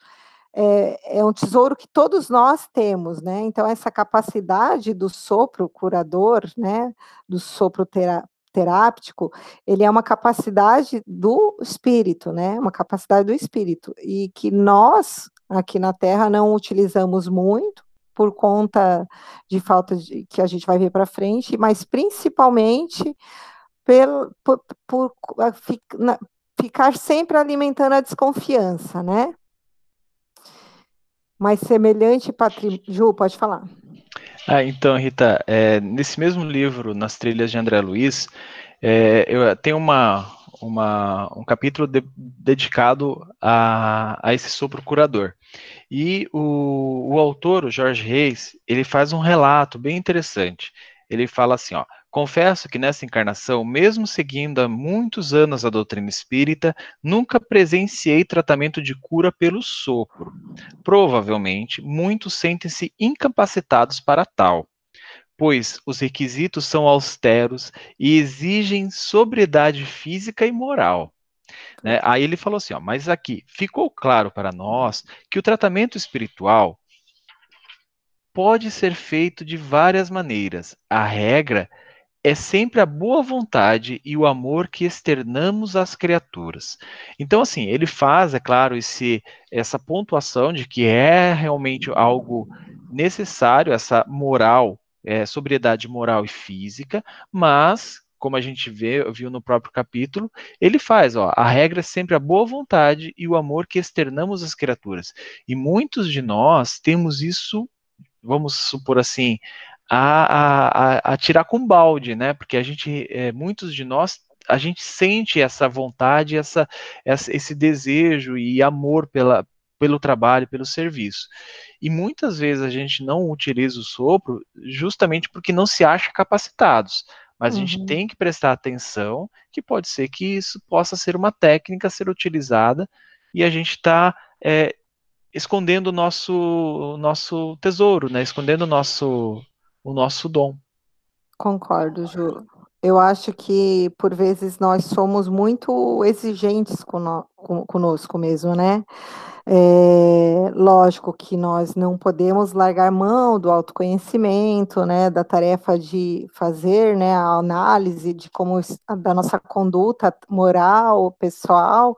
é, é, um tesouro que todos nós temos, né? Então, essa capacidade do sopro curador, né? Do sopro terá, teráptico, ele é uma capacidade do espírito, né? Uma capacidade do espírito. E que nós, aqui na Terra, não utilizamos muito, por conta de falta de que a gente vai ver para frente, mas principalmente pelo, por, por ficar sempre alimentando a desconfiança, né? Mas semelhante patrimônio. Ju, pode falar. Ah, então, Rita, é, nesse mesmo livro, Nas Trilhas de André Luiz, é, eu tenho uma, uma, um capítulo de, dedicado a, a esse sopro curador. E o, o autor, o Jorge Reis, ele faz um relato bem interessante. Ele fala assim, ó, Confesso que nessa encarnação, mesmo seguindo há muitos anos a doutrina espírita, nunca presenciei tratamento de cura pelo sopro. Provavelmente, muitos sentem-se incapacitados para tal, pois os requisitos são austeros e exigem sobriedade física e moral. Né? Aí ele falou assim: ó, mas aqui ficou claro para nós que o tratamento espiritual pode ser feito de várias maneiras. A regra é sempre a boa vontade e o amor que externamos às criaturas. Então, assim, ele faz, é claro, esse, essa pontuação de que é realmente algo necessário, essa moral, é, sobriedade moral e física, mas, como a gente vê, viu no próprio capítulo, ele faz, ó, a regra é sempre a boa vontade e o amor que externamos às criaturas. E muitos de nós temos isso, vamos supor assim, a, a, a tirar com balde, né? Porque a gente, é, muitos de nós, a gente sente essa vontade, essa, essa, esse desejo e amor pela, pelo trabalho, pelo serviço. E muitas vezes a gente não utiliza o sopro justamente porque não se acha capacitados. Mas uhum. a gente uhum. tem que prestar atenção que pode ser que isso possa ser uma técnica a ser utilizada e a gente está é, escondendo o nosso, nosso tesouro, né? escondendo o nosso, o nosso dom. Concordo, Ju. Eu acho que, por vezes, nós somos muito exigentes conosco mesmo, né? É, lógico que nós não podemos largar mão do autoconhecimento, né, da tarefa de fazer, né, a análise de como da nossa conduta moral, pessoal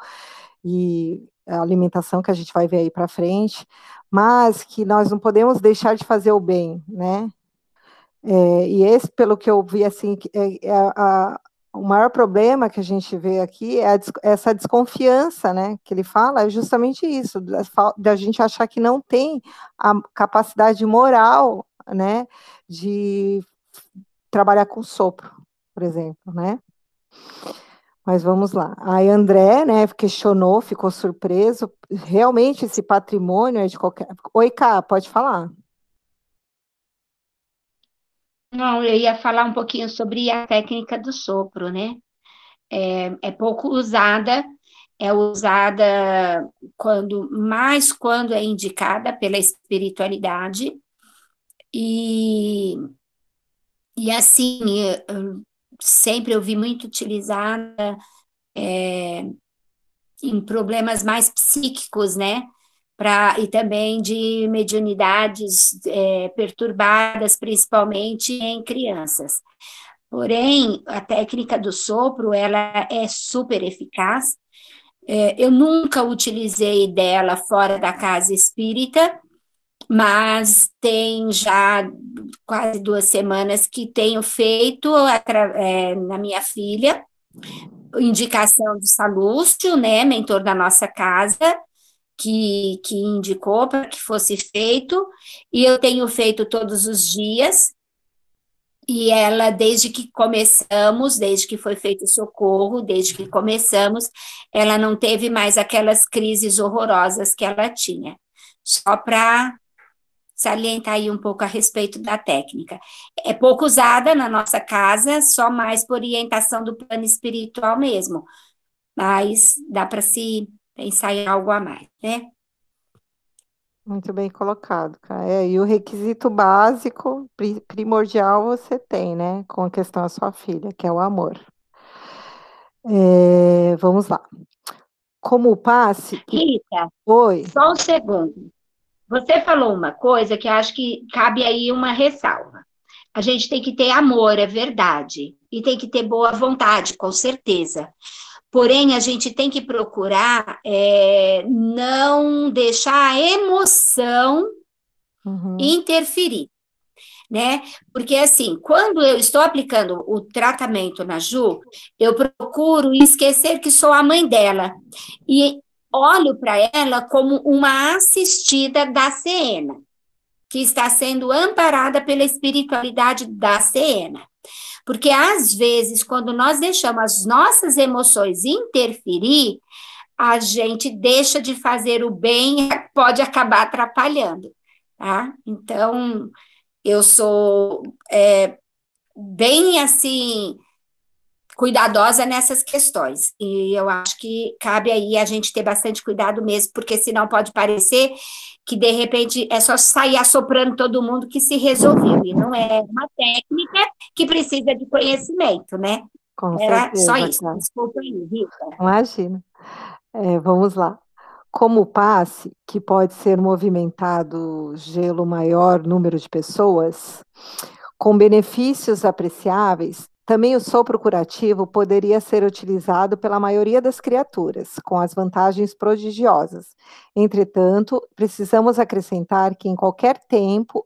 e a alimentação que a gente vai ver aí para frente, mas que nós não podemos deixar de fazer o bem, né? É, e esse, pelo que eu vi, assim, é, é a, o maior problema que a gente vê aqui é a, essa desconfiança, né, que ele fala, é justamente isso, da gente achar que não tem a capacidade moral, né, de trabalhar com sopro, por exemplo, né. Mas vamos lá. Aí André, né, questionou, ficou surpreso. Realmente esse patrimônio é de qualquer. Oi, Cá, pode falar. Não, eu ia falar um pouquinho sobre a técnica do sopro, né? É, é pouco usada, é usada quando mais quando é indicada pela espiritualidade e e assim sempre eu vi muito utilizada é, em problemas mais psíquicos, né? Pra, e também de mediunidades é, perturbadas, principalmente em crianças. Porém, a técnica do sopro, ela é super eficaz. É, eu nunca utilizei dela fora da casa espírita, mas tem já quase duas semanas que tenho feito é, na minha filha, indicação do Salúcio, né, mentor da nossa casa, que, que indicou para que fosse feito, e eu tenho feito todos os dias, e ela, desde que começamos, desde que foi feito o socorro, desde que começamos, ela não teve mais aquelas crises horrorosas que ela tinha. Só para salientar aí um pouco a respeito da técnica. É pouco usada na nossa casa, só mais por orientação do plano espiritual mesmo, mas dá para se pensar em algo a mais, né? Muito bem colocado, cara. É, e o requisito básico, primordial, você tem, né? Com a questão da sua filha, que é o amor. É, vamos lá. Como passe. Rita, Oi. Só um segundo. Você falou uma coisa que acho que cabe aí uma ressalva. A gente tem que ter amor, é verdade. E tem que ter boa vontade, com certeza. Porém, a gente tem que procurar é, não deixar a emoção uhum. interferir, né? Porque, assim, quando eu estou aplicando o tratamento na Ju, eu procuro esquecer que sou a mãe dela. E olho para ela como uma assistida da Siena, que está sendo amparada pela espiritualidade da Siena. Porque às vezes, quando nós deixamos as nossas emoções interferir, a gente deixa de fazer o bem pode acabar atrapalhando, tá? Então, eu sou é, bem assim cuidadosa nessas questões. E eu acho que cabe aí a gente ter bastante cuidado mesmo, porque senão pode parecer que de repente é só sair assoprando todo mundo que se resolveu. E não é uma técnica que precisa de conhecimento, né? Com Era certeza, só isso. Desculpa aí, Rita. Imagina. É, vamos lá. Como o passe, que pode ser movimentado gelo maior número de pessoas, com benefícios apreciáveis, também o sopro curativo poderia ser utilizado pela maioria das criaturas, com as vantagens prodigiosas. Entretanto, precisamos acrescentar que em qualquer tempo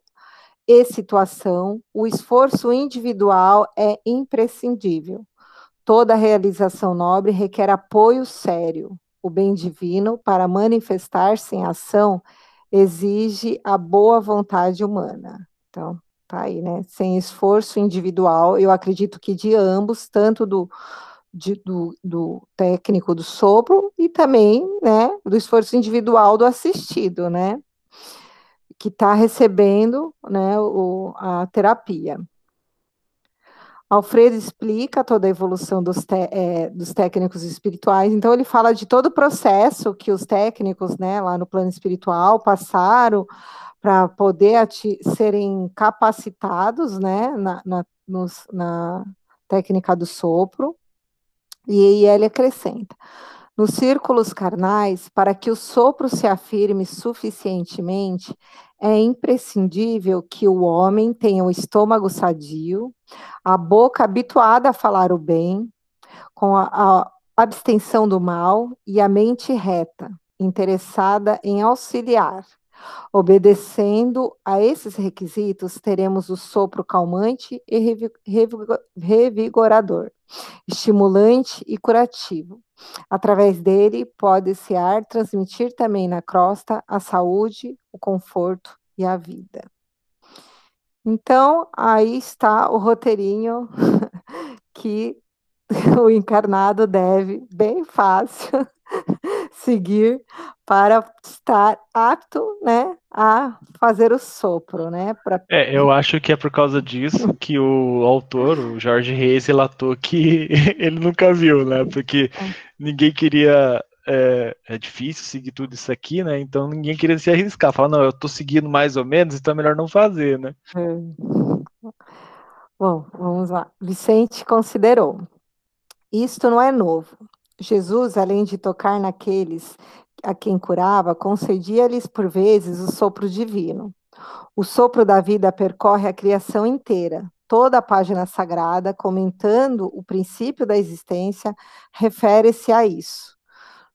e situação, o esforço individual é imprescindível. Toda realização nobre requer apoio sério. O bem divino, para manifestar-se em ação, exige a boa vontade humana. Então, tá aí, né? Sem esforço individual, eu acredito que de ambos, tanto do, de, do, do, técnico do sopro e também, né, do esforço individual do assistido, né? Que está recebendo, né, o, a terapia. Alfredo explica toda a evolução dos, é, dos, técnicos espirituais, então ele fala de todo o processo que os técnicos, né, lá no plano espiritual passaram para poder serem capacitados, né, na, na, nos, na técnica do sopro, e ele acrescenta. Nos círculos carnais, para que o sopro se afirme suficientemente, é imprescindível que o homem tenha o estômago sadio, a boca habituada a falar o bem, com a, a abstenção do mal e a mente reta, interessada em auxiliar. Obedecendo a esses requisitos, teremos o sopro calmante e revigorador, estimulante e curativo. Através dele, pode-se ar transmitir também na crosta a saúde, o conforto e a vida. Então, aí está o roteirinho *laughs* que *laughs* o encarnado deve, bem fácil, *laughs* seguir para estar apto, né, a fazer o sopro, né? Pra... É, eu acho que é por causa disso *laughs* que o autor, o Jorge Reis, relatou que ele nunca viu, né? Porque é. ninguém queria é, é, difícil seguir tudo isso aqui, né? Então ninguém queria se arriscar. Falar, não, eu tô seguindo mais ou menos, então é melhor não fazer, né? É. Bom, vamos lá. Vicente considerou. Isto não é novo. Jesus, além de tocar naqueles a quem curava, concedia-lhes por vezes o sopro divino. O sopro da vida percorre a criação inteira. Toda a página sagrada, comentando o princípio da existência, refere-se a isso.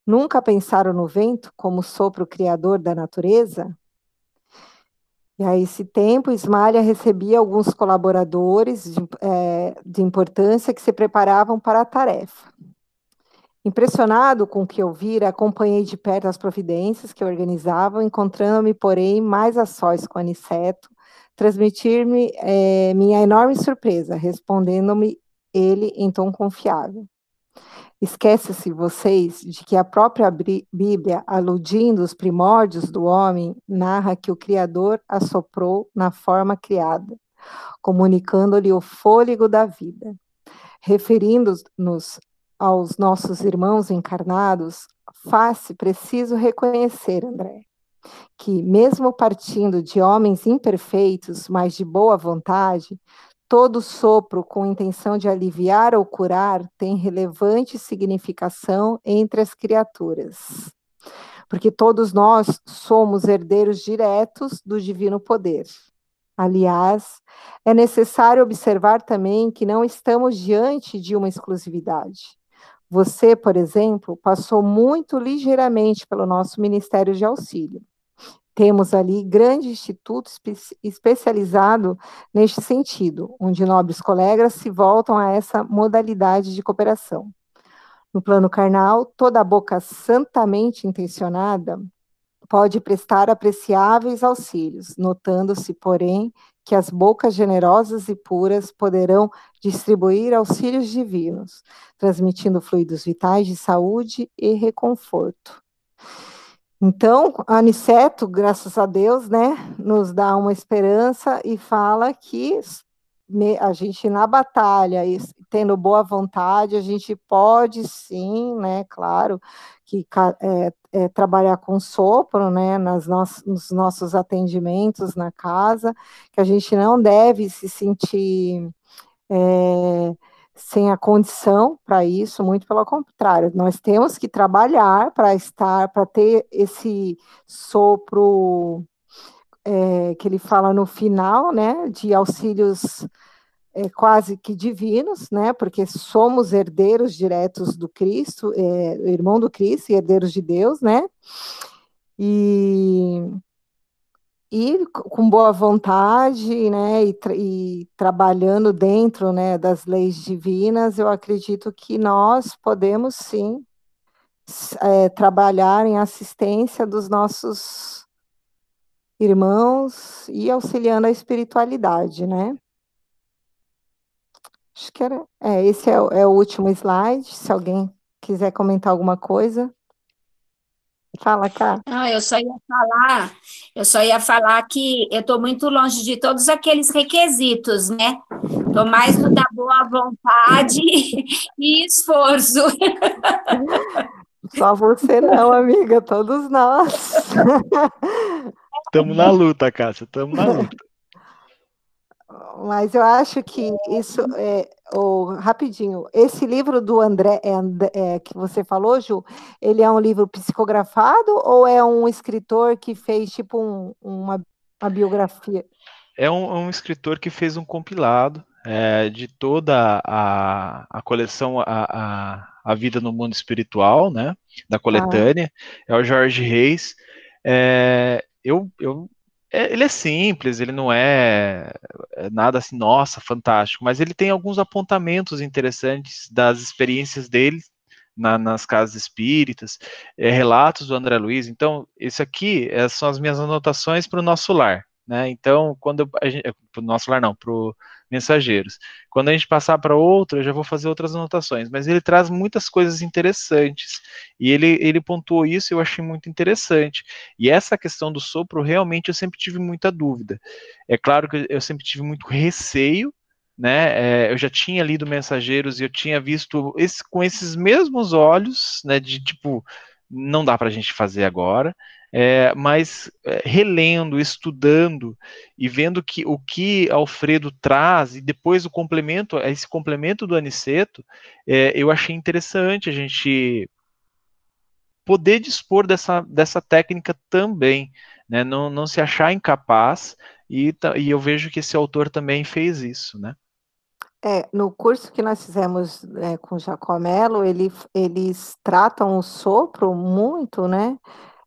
Nunca pensaram no vento como sopro criador da natureza? E a esse tempo, Ismalha recebia alguns colaboradores de, é, de importância que se preparavam para a tarefa. Impressionado com o que ouvira, acompanhei de perto as providências que organizavam, encontrando-me, porém, mais a sós com Aniceto, transmitir-me é, minha enorme surpresa, respondendo-me ele em tom confiável. Esquece-se vocês de que a própria Bíblia, aludindo os primórdios do homem, narra que o Criador assoprou na forma criada, comunicando-lhe o fôlego da vida. Referindo-nos aos nossos irmãos encarnados, faz-se preciso reconhecer, André, que, mesmo partindo de homens imperfeitos, mas de boa vontade, todo sopro com intenção de aliviar ou curar tem relevante significação entre as criaturas. Porque todos nós somos herdeiros diretos do divino poder. Aliás, é necessário observar também que não estamos diante de uma exclusividade. Você, por exemplo, passou muito ligeiramente pelo nosso Ministério de Auxílio. Temos ali grande instituto espe especializado neste sentido, onde nobres colegas se voltam a essa modalidade de cooperação. No plano carnal, toda boca santamente intencionada pode prestar apreciáveis auxílios, notando-se, porém, que as bocas generosas e puras poderão distribuir auxílios divinos, transmitindo fluidos vitais de saúde e reconforto. Então, Aniceto, graças a Deus, né, nos dá uma esperança e fala que a gente na batalha, tendo boa vontade, a gente pode sim, né, claro, que é, é, trabalhar com sopro, né, nas no nos nossos atendimentos na casa, que a gente não deve se sentir é, sem a condição para isso, muito pelo contrário, nós temos que trabalhar para estar, para ter esse sopro é, que ele fala no final, né, de auxílios é, quase que divinos, né, porque somos herdeiros diretos do Cristo, é, irmão do Cristo e herdeiros de Deus, né, e, e com boa vontade, né, e, tra e trabalhando dentro, né, das leis divinas, eu acredito que nós podemos sim é, trabalhar em assistência dos nossos irmãos e auxiliando a espiritualidade, né? Acho que era. É, esse é, é o último slide. Se alguém quiser comentar alguma coisa. Fala, cá. Não, eu só ia falar, eu só ia falar que eu estou muito longe de todos aqueles requisitos, né? Estou mais no da boa vontade *laughs* e esforço. Só você não, amiga, todos nós. Estamos na luta, Cássia, estamos na luta. Mas eu acho que isso é o rapidinho. Esse livro do André é, é, que você falou, Ju, ele é um livro psicografado ou é um escritor que fez tipo um, uma, uma, biografia? É um, um, escritor que fez um compilado é, de toda a, a coleção a, a, a, Vida no Mundo Espiritual, né? Da coletânea. Ah. É o Jorge Reis. É, eu, eu é, ele é simples, ele não é, é, nada assim, nossa, fantástico, mas ele tem alguns apontamentos interessantes das experiências dele na, nas casas espíritas, é, relatos do André Luiz. Então, isso aqui é, são as minhas anotações para o nosso lar. Né? Então, quando para o nosso lar não, para mensageiros. Quando a gente passar para outro, eu já vou fazer outras anotações, mas ele traz muitas coisas interessantes. E ele, ele pontuou isso eu achei muito interessante. E essa questão do sopro, realmente, eu sempre tive muita dúvida. É claro que eu sempre tive muito receio, né? É, eu já tinha lido Mensageiros e eu tinha visto esse, com esses mesmos olhos, né? De tipo, não dá para a gente fazer agora é, mas é, relendo, estudando e vendo que o que Alfredo traz e depois o complemento, esse complemento do Aniceto, é, eu achei interessante a gente poder dispor dessa, dessa técnica também, né? não, não se achar incapaz, e, e eu vejo que esse autor também fez isso, né? É, no curso que nós fizemos é, com Jacomelo, ele, eles tratam o sopro muito, né?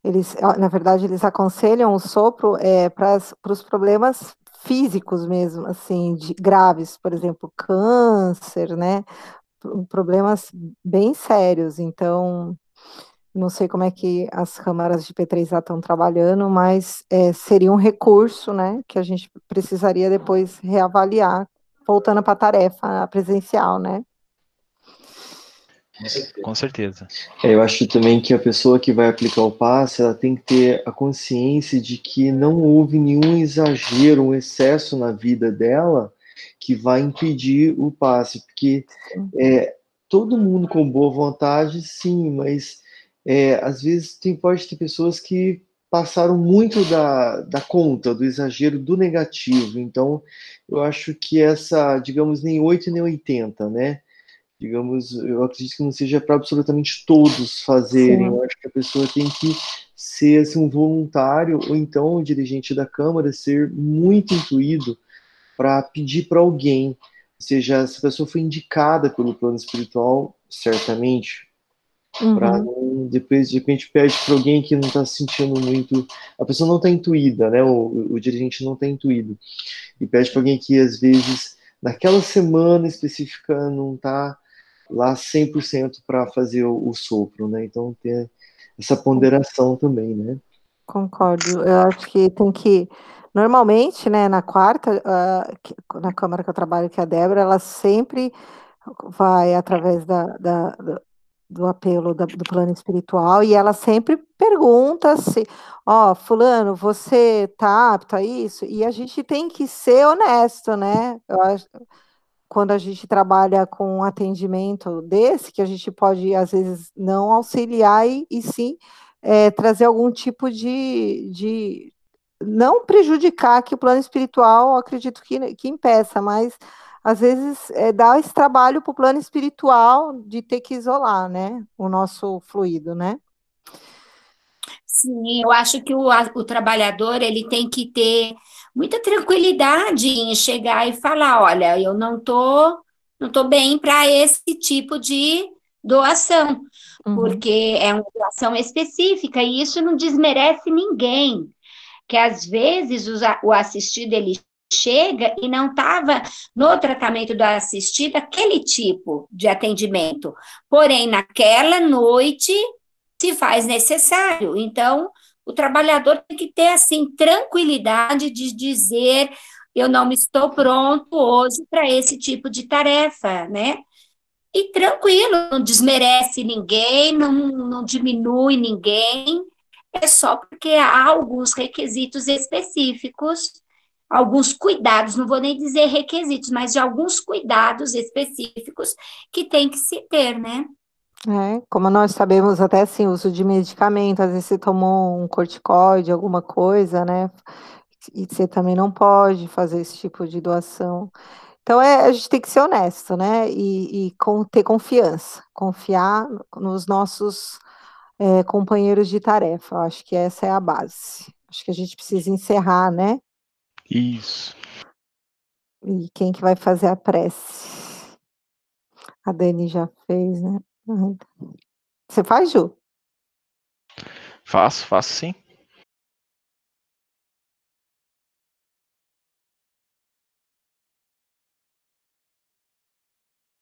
Eles, na verdade, eles aconselham o sopro é, para os problemas físicos mesmo, assim, de, graves, por exemplo, câncer, né? Problemas bem sérios. Então, não sei como é que as câmaras de P3A estão trabalhando, mas é, seria um recurso, né, que a gente precisaria depois reavaliar, voltando para a tarefa presencial, né? Com certeza. É, eu acho também que a pessoa que vai aplicar o passe, ela tem que ter a consciência de que não houve nenhum exagero, um excesso na vida dela que vai impedir o passe, porque é, todo mundo com boa vontade, sim, mas é, às vezes tem, pode ter pessoas que passaram muito da, da conta, do exagero, do negativo. Então, eu acho que essa, digamos, nem 8 nem 80, né? Digamos, eu acredito que não seja para absolutamente todos fazerem. Sim. Eu acho que a pessoa tem que ser assim, um voluntário ou então o dirigente da Câmara ser muito intuído para pedir para alguém. Ou seja, se a pessoa foi indicada pelo plano espiritual, certamente, uhum. não, depois de repente pede para alguém que não está se sentindo muito, a pessoa não está intuída, né? O, o dirigente não está intuído e pede para alguém que às vezes naquela semana específica não está lá 100% para fazer o, o, sopro, né? Então tem essa ponderação também, né? Concordo. Eu acho que tem que normalmente, né, na quarta, uh, na câmara que eu trabalho, que é a Débora, ela sempre vai através da, da, da do apelo da, do plano espiritual e ela sempre pergunta se, ó, oh, fulano, você tá apto a isso? E a gente tem que ser honesto, né? Eu acho, quando a gente trabalha com um atendimento desse, que a gente pode, às vezes, não auxiliar e, e sim é, trazer algum tipo de, de. não prejudicar que o plano espiritual, acredito que, que impeça, mas às vezes é, dá esse trabalho para o plano espiritual de ter que isolar, né, o nosso fluido, né? Sim, eu acho que o, o trabalhador ele tem que ter muita tranquilidade em chegar e falar, olha, eu não tô, não tô bem para esse tipo de doação, uhum. porque é uma doação específica e isso não desmerece ninguém, que às vezes o assistido ele chega e não estava no tratamento do assistido aquele tipo de atendimento, porém naquela noite se faz necessário. Então, o trabalhador tem que ter assim tranquilidade de dizer eu não estou pronto hoje para esse tipo de tarefa, né? E tranquilo, não desmerece ninguém, não, não diminui ninguém, é só porque há alguns requisitos específicos, alguns cuidados, não vou nem dizer requisitos, mas de alguns cuidados específicos que tem que se ter, né? É, como nós sabemos, até assim, o uso de medicamento, às vezes você tomou um corticoide, alguma coisa, né? e você também não pode fazer esse tipo de doação. Então é, a gente tem que ser honesto, né? E, e com, ter confiança, confiar nos nossos é, companheiros de tarefa. Eu acho que essa é a base. Acho que a gente precisa encerrar, né? Isso. E quem que vai fazer a prece? A Dani já fez, né? Você faz, Ju? Faço, faço sim.